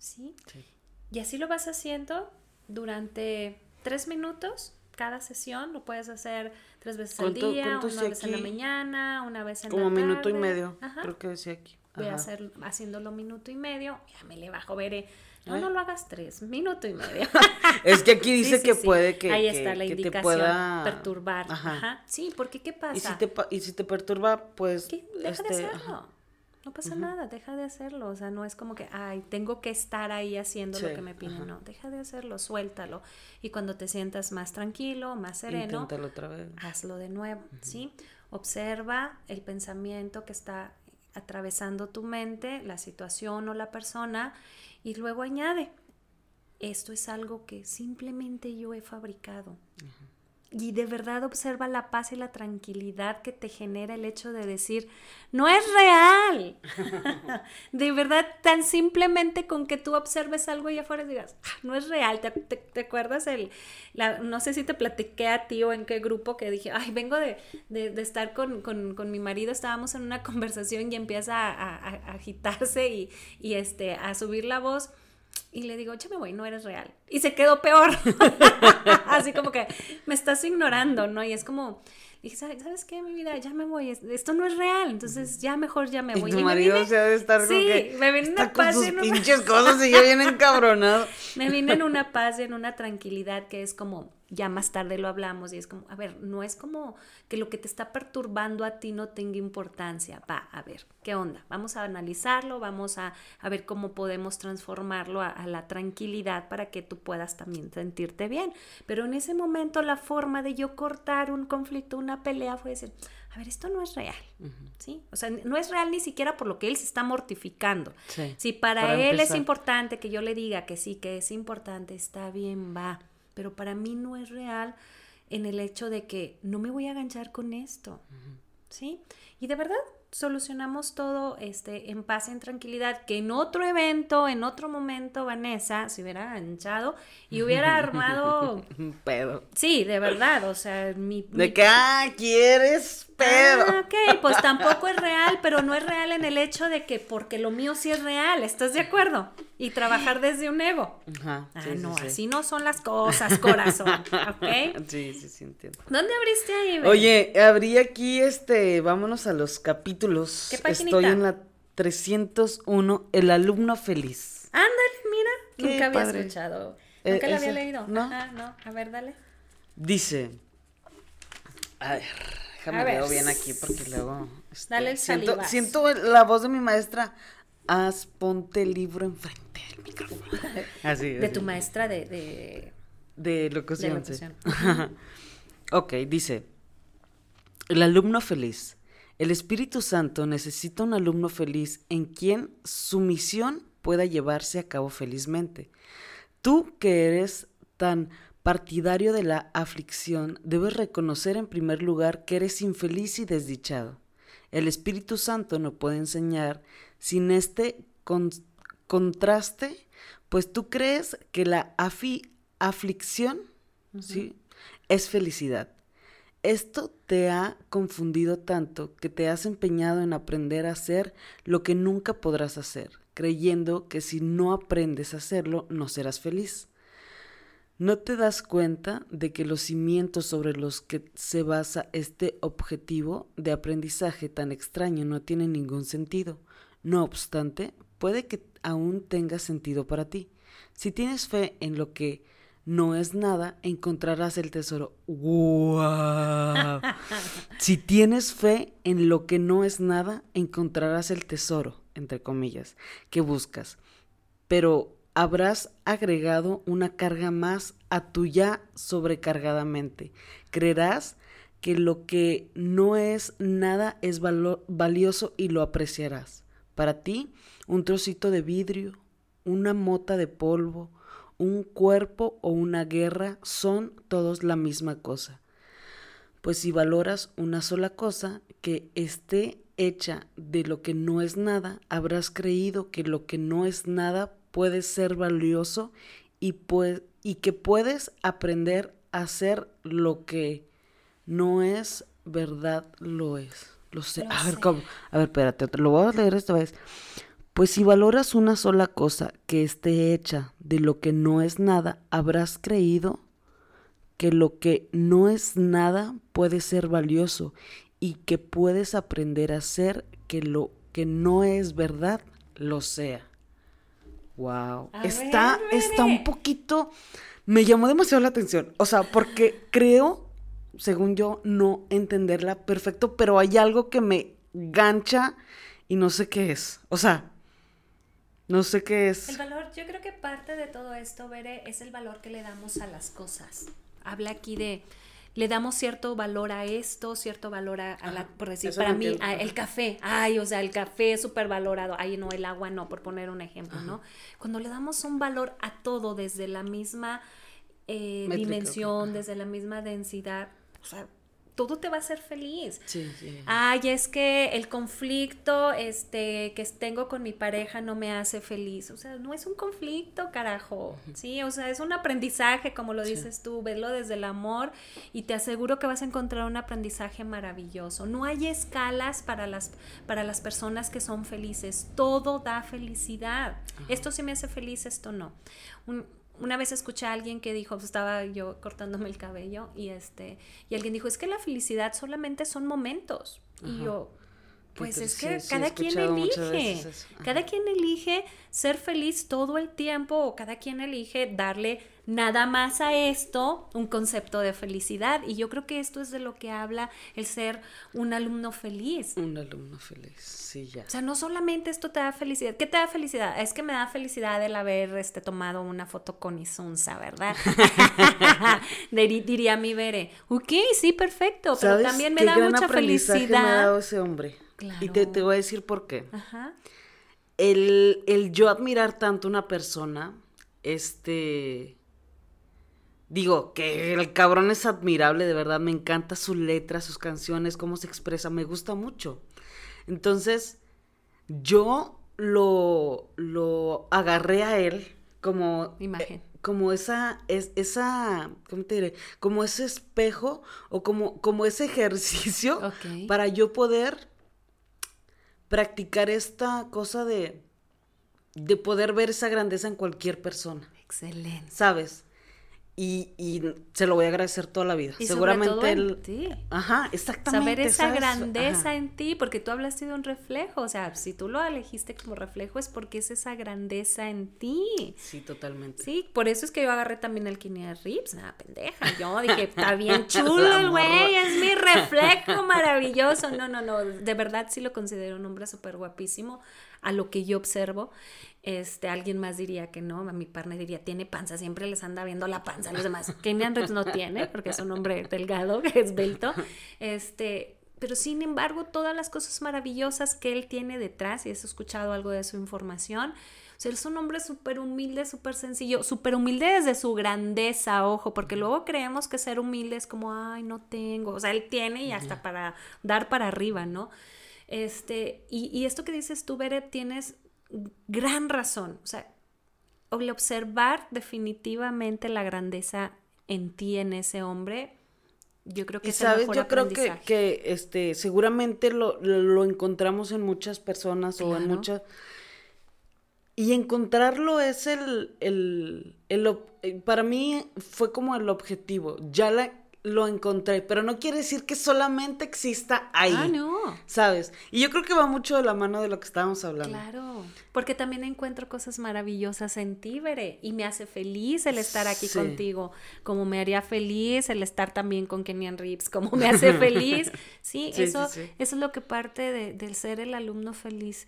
¿Sí? Sí. Y así lo vas haciendo durante tres minutos cada sesión. Lo puedes hacer tres veces al ¿Cuánto- día, una vez en la mañana, una vez en Como la tarde. minuto y medio, Ajá. creo que decía aquí. Voy a hacer haciéndolo minuto y medio. Ya me le bajo, veré. No, no lo hagas tres, minuto y medio. Es que aquí dice Sí, sí, que sí. puede que, Ahí que- está la que te indicación. pueda Perturbar. Ajá. Ajá. Sí, porque ¿qué pasa? Y si te y si te perturba, pues ¿Qué? Deja este, de hacerlo. No pasa nada, deja de hacerlo. O sea, no es como que, ay, tengo que estar ahí haciendo lo que me piden. ajá. No, deja de hacerlo, suéltalo. Y cuando te sientas más tranquilo, más sereno, Inténtalo otra vez. hazlo de nuevo, ¿sí? Observa el pensamiento que está atravesando tu mente, la situación o la persona, y luego añade, esto es algo que simplemente yo he fabricado. Y de verdad observa la paz y la tranquilidad que te genera el hecho de decir, no es real, de verdad, tan simplemente con que tú observes algo allá afuera y digas, "Ah, no es real. ¿Te, te- te acuerdas el, la, no sé si te platiqué a ti o en qué grupo que dije, ay, vengo de, de- de estar con, con- con mi marido, estábamos en una conversación y empieza a, a- a agitarse y, y, este, a subir la voz. Y le digo, ya me voy, no eres real. Y se quedó peor. Así como que me estás ignorando, ¿no? Y es como, dije, "¿Sabes- ¿sabes qué, mi vida? Ya me voy, es- esto no es real, entonces ya mejor ya me Y voy. tu me marido vine- se ha de estar con Sí, que me vine una con paz sus en una- pinches cosas y ya viene encabronado. me vine en una paz y en una tranquilidad que es como, ya más tarde lo hablamos y es como, a ver, no es como que lo que te está perturbando a ti no tenga importancia. Va, a ver, ¿qué onda? Vamos a analizarlo, vamos a, a ver cómo podemos transformarlo a, a la tranquilidad para que tú puedas también sentirte bien. Pero en ese momento la forma de yo cortar un conflicto, una pelea fue decir, a ver, esto no es real, ¿sí? O sea, no es real ni siquiera por lo que él se está mortificando. Sí, Si para, para él es importante que yo le diga que sí, que es importante, está bien, va. Pero para mí no es real en el hecho de que no me voy a enganchar con esto. ¿Sí? Y de verdad solucionamos todo este, en paz, en tranquilidad, que en otro evento, en otro momento, Vanessa se hubiera enganchado y hubiera armado... Un pedo. Sí, de verdad, o sea, mi... mi- De que, ah, quieres pedo. Ah, ok, pues tampoco es real, pero no es real en el hecho de que porque lo mío sí es real, ¿estás de acuerdo? Y trabajar desde un ego. Ajá. Ah, sí, sí, no, sí. así no son las cosas, corazón, ¿ok? Sí, sí, sí, entiendo. ¿Dónde abriste ahí? Bel? Oye, abrí aquí este, vámonos a los capítulos. ¿Qué paginita? Estoy en la 301, El alumno feliz. Ándale, mira, Qué nunca había padre. escuchado. Eh, Nunca la había leído. ¿no? Ajá, no, a ver, dale. Dice, a ver, déjame A ver. veo bien aquí porque luego este, Dale el siento, siento la voz de mi maestra. Haz, ponte el libro enfrente del micrófono. Así, De así. tu maestra de, de, De de locución, sí. locución. Ok, dice, el alumno feliz. El Espíritu Santo necesita un alumno feliz en quien su misión pueda llevarse a cabo felizmente. Tú que eres tan partidario de la aflicción, debes reconocer en primer lugar que eres infeliz y desdichado. El Espíritu Santo no puede enseñar sin este con- contraste, pues tú crees que la afi- aflicción ¿sí? es felicidad. Esto te ha confundido tanto que te has empeñado en aprender a hacer lo que nunca podrás hacer, creyendo que si no aprendes a hacerlo no serás feliz. ¿No te das cuenta de que los cimientos sobre los que se basa este objetivo de aprendizaje tan extraño no tienen ningún sentido? No obstante, puede que aún tenga sentido para ti. Si tienes fe en lo que no es nada, encontrarás el tesoro. ¡Wow! si tienes fe en lo que no es nada, encontrarás el tesoro, entre comillas, que buscas. Pero habrás agregado una carga más a tu ya sobrecargadamente. Creerás que lo que no es nada es valioso y lo apreciarás. Para ti, un trocito de vidrio, una mota de polvo, un cuerpo o una guerra son todos la misma cosa. Pues si valoras una sola cosa que esté hecha de lo que no es nada, habrás creído que lo que no es nada puede ser valioso y, y que puedes aprender a hacer lo que no es verdad lo es. Lo sé. Lo a ver. ¿cómo? A ver, espérate, te lo voy a leer esta vez. Pues si valoras una sola cosa que esté hecha de lo que no es nada, habrás creído que lo que no es nada puede ser valioso y que puedes aprender a hacer que lo que no es verdad lo sea. Wow. A Está, ver, está un poquito. Me llamó demasiado la atención. O sea, porque creo, según yo, no entenderla perfecto, pero hay algo que me gancha y no sé qué es. O sea, no sé qué es. El valor, yo creo que parte de todo esto, Bere, es el valor que le damos a las cosas. Habla aquí de, le damos cierto valor a esto, cierto valor a, a la, por decir, eso para mí, a- el café, ay, o sea, el café es súper valorado, ay, no, el agua no, por poner un ejemplo, ¿no? Cuando le damos un valor a todo desde la misma eh, dimensión, desde la misma densidad, o sea, todo te va a hacer feliz. Sí, sí. Ay, es que el conflicto este, que tengo con mi pareja no me hace feliz. O sea, no es un conflicto, carajo. Sí, o sea, es un aprendizaje, como lo dices tú, verlo desde el amor y te aseguro que vas a encontrar un aprendizaje maravilloso. No hay escalas para las, para las personas que son felices. Todo da felicidad. Esto sí me hace feliz, esto no. Un, una vez escuché a alguien que dijo, pues, estaba yo cortándome el cabello y este y alguien dijo, "Es que la felicidad solamente son momentos." Y yo pues es que cada quien elige, cada quien elige ser feliz todo el tiempo o cada quien elige darle nada más a esto un concepto de felicidad. Y yo creo que esto es de lo que habla el ser un alumno feliz. Un alumno feliz, sí, ya. O sea, no solamente esto te da felicidad. ¿Qué te da felicidad? Es que me da felicidad el haber este, tomado una foto con Isunza, ¿verdad? Diría mi Bere. Ok, sí, perfecto. Pero también me da mucha felicidad. Me ha dado ese hombre. Y te, te, voy a decir por qué. Ajá. El, el yo admirar tanto una persona, este Digo, que el cabrón es admirable, de verdad, me encanta su letra, sus canciones, cómo se expresa, me gusta mucho. Entonces, yo lo, lo agarré a él como... Imagen. Eh, como esa, es, esa, ¿cómo te diré? Como ese espejo o como, como ese ejercicio para yo poder practicar esta cosa de, de poder ver esa grandeza en cualquier persona. Excelente. ¿Sabes? Y, y, se lo voy a agradecer toda la vida. Y Seguramente en ti. Ajá, exactamente. Saber esa grandeza en ti, porque tú hablaste de un reflejo, o sea, si tú lo elegiste como reflejo es porque es esa grandeza en ti. Sí, totalmente. Sí, por eso es que yo agarré también el Kinia Rips, nada, pendeja. Yo dije, está bien chulo el güey, es mi reflejo maravilloso. No, no, no, de verdad sí lo considero un hombre súper guapísimo a lo que yo observo. Este, alguien más diría que no, a mi partner diría, tiene panza, siempre les anda viendo la panza a los demás. Kenyan Reeves no tiene, porque es un hombre delgado, esbelto. Este, pero sin embargo, todas las cosas maravillosas que él tiene detrás, y has escuchado algo de su información, o sea, él es un hombre súper humilde, súper sencillo, súper humilde desde su grandeza, ojo, porque luego creemos que ser humilde es como, ay, no tengo, o sea, él tiene y hasta para dar para arriba, ¿no? Este, y, y esto que dices tú, Beret, tienes gran razón. O sea, el observar definitivamente la grandeza en ti, en ese hombre, yo creo que es sabes, el mejor yo creo que, que, este, seguramente lo, lo, encontramos en muchas personas o en muchas... Y encontrarlo es el, el, el, el, para mí fue como el objetivo. Ya la, lo encontré, pero no quiere decir que solamente exista ahí. Ah, no. ¿Sabes? Y yo creo que va mucho de la mano de lo que estábamos hablando. Claro, porque también encuentro cosas maravillosas en ti, Bere, y me hace feliz el estar aquí contigo, como me haría feliz el estar también con Kenyan Reeves, como me hace feliz. Sí, eso, eso es lo que parte de, del ser el alumno feliz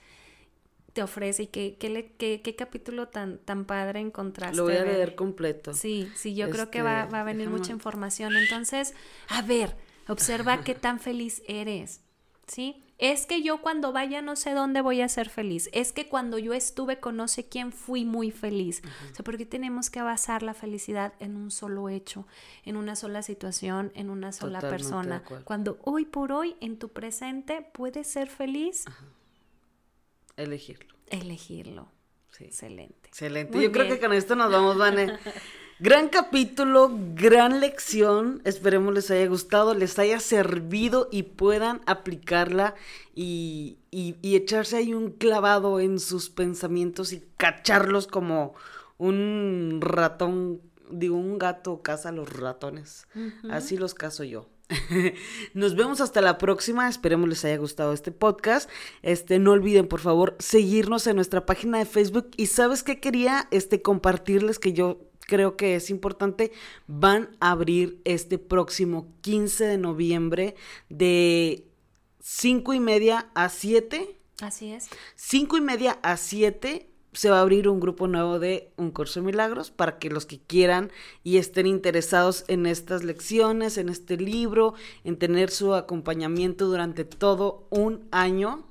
te ofrece y qué, qué, qué, capítulo tan, tan padre encontraste. Lo voy a leer completo. Sí, sí, yo creo que va, va a venir mucha información. Entonces, a ver, observa qué tan feliz eres, ¿sí? Es que yo cuando vaya no sé dónde voy a ser feliz. Es que cuando yo estuve con no sé quién fui muy feliz. O sea, porque tenemos que basar la felicidad en un solo hecho, en una sola situación, en una sola persona. Cuando hoy por hoy en tu presente puedes ser feliz. Elegirlo. Elegirlo. Sí. Excelente. Excelente. Yo creo que con esto nos vamos, Vane. gran capítulo, gran lección. Esperemos les haya gustado, les haya servido y puedan aplicarla y, y, echarse ahí un clavado en sus pensamientos y cacharlos como un ratón, digo, un gato caza a los ratones. Así los caso yo. Nos vemos hasta la próxima. Esperemos les haya gustado este podcast. Este, no olviden, por favor, seguirnos en nuestra página de Facebook. Y sabes qué quería este, compartirles que yo creo que es importante. Van a abrir este próximo 15 de noviembre de 5 y media a 7. Así es. 5 y media a 7 se va a abrir un grupo nuevo de Un Curso de Milagros para que los que quieran y estén interesados en estas lecciones, en este libro, en tener su acompañamiento durante todo un año.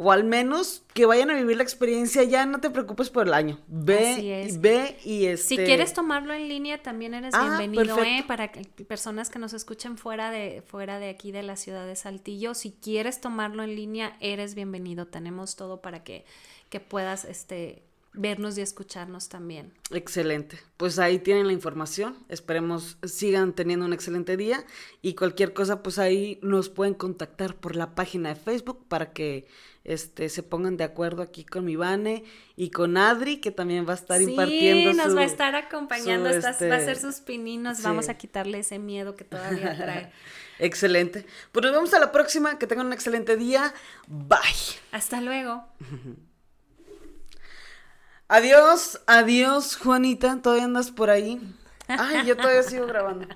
o al menos que vayan a vivir la experiencia, ya no te preocupes por el año. Ve, ve y este... Si quieres tomarlo en línea, también eres ah, bienvenido, ¿eh? Para que, personas que nos escuchen fuera de, fuera de aquí de la ciudad de Saltillo, si quieres tomarlo en línea, eres bienvenido. Tenemos todo para que, que puedas, este vernos y escucharnos también. Excelente. Pues ahí tienen la información. Esperemos sigan teniendo un excelente día y cualquier cosa pues ahí nos pueden contactar por la página de Facebook para que este se pongan de acuerdo aquí con mi Vane y con Adri que también va a estar impartiendo Sí, nos va a estar acompañando, va a ser este, sus pininos, vamos a quitarle ese miedo que todavía trae. excelente. Pues nos vemos a la próxima, que tengan un excelente día. Bye. Hasta luego. Adiós, adiós, Juanita. ¿Todavía andas por ahí? Ay, yo todavía sigo grabando.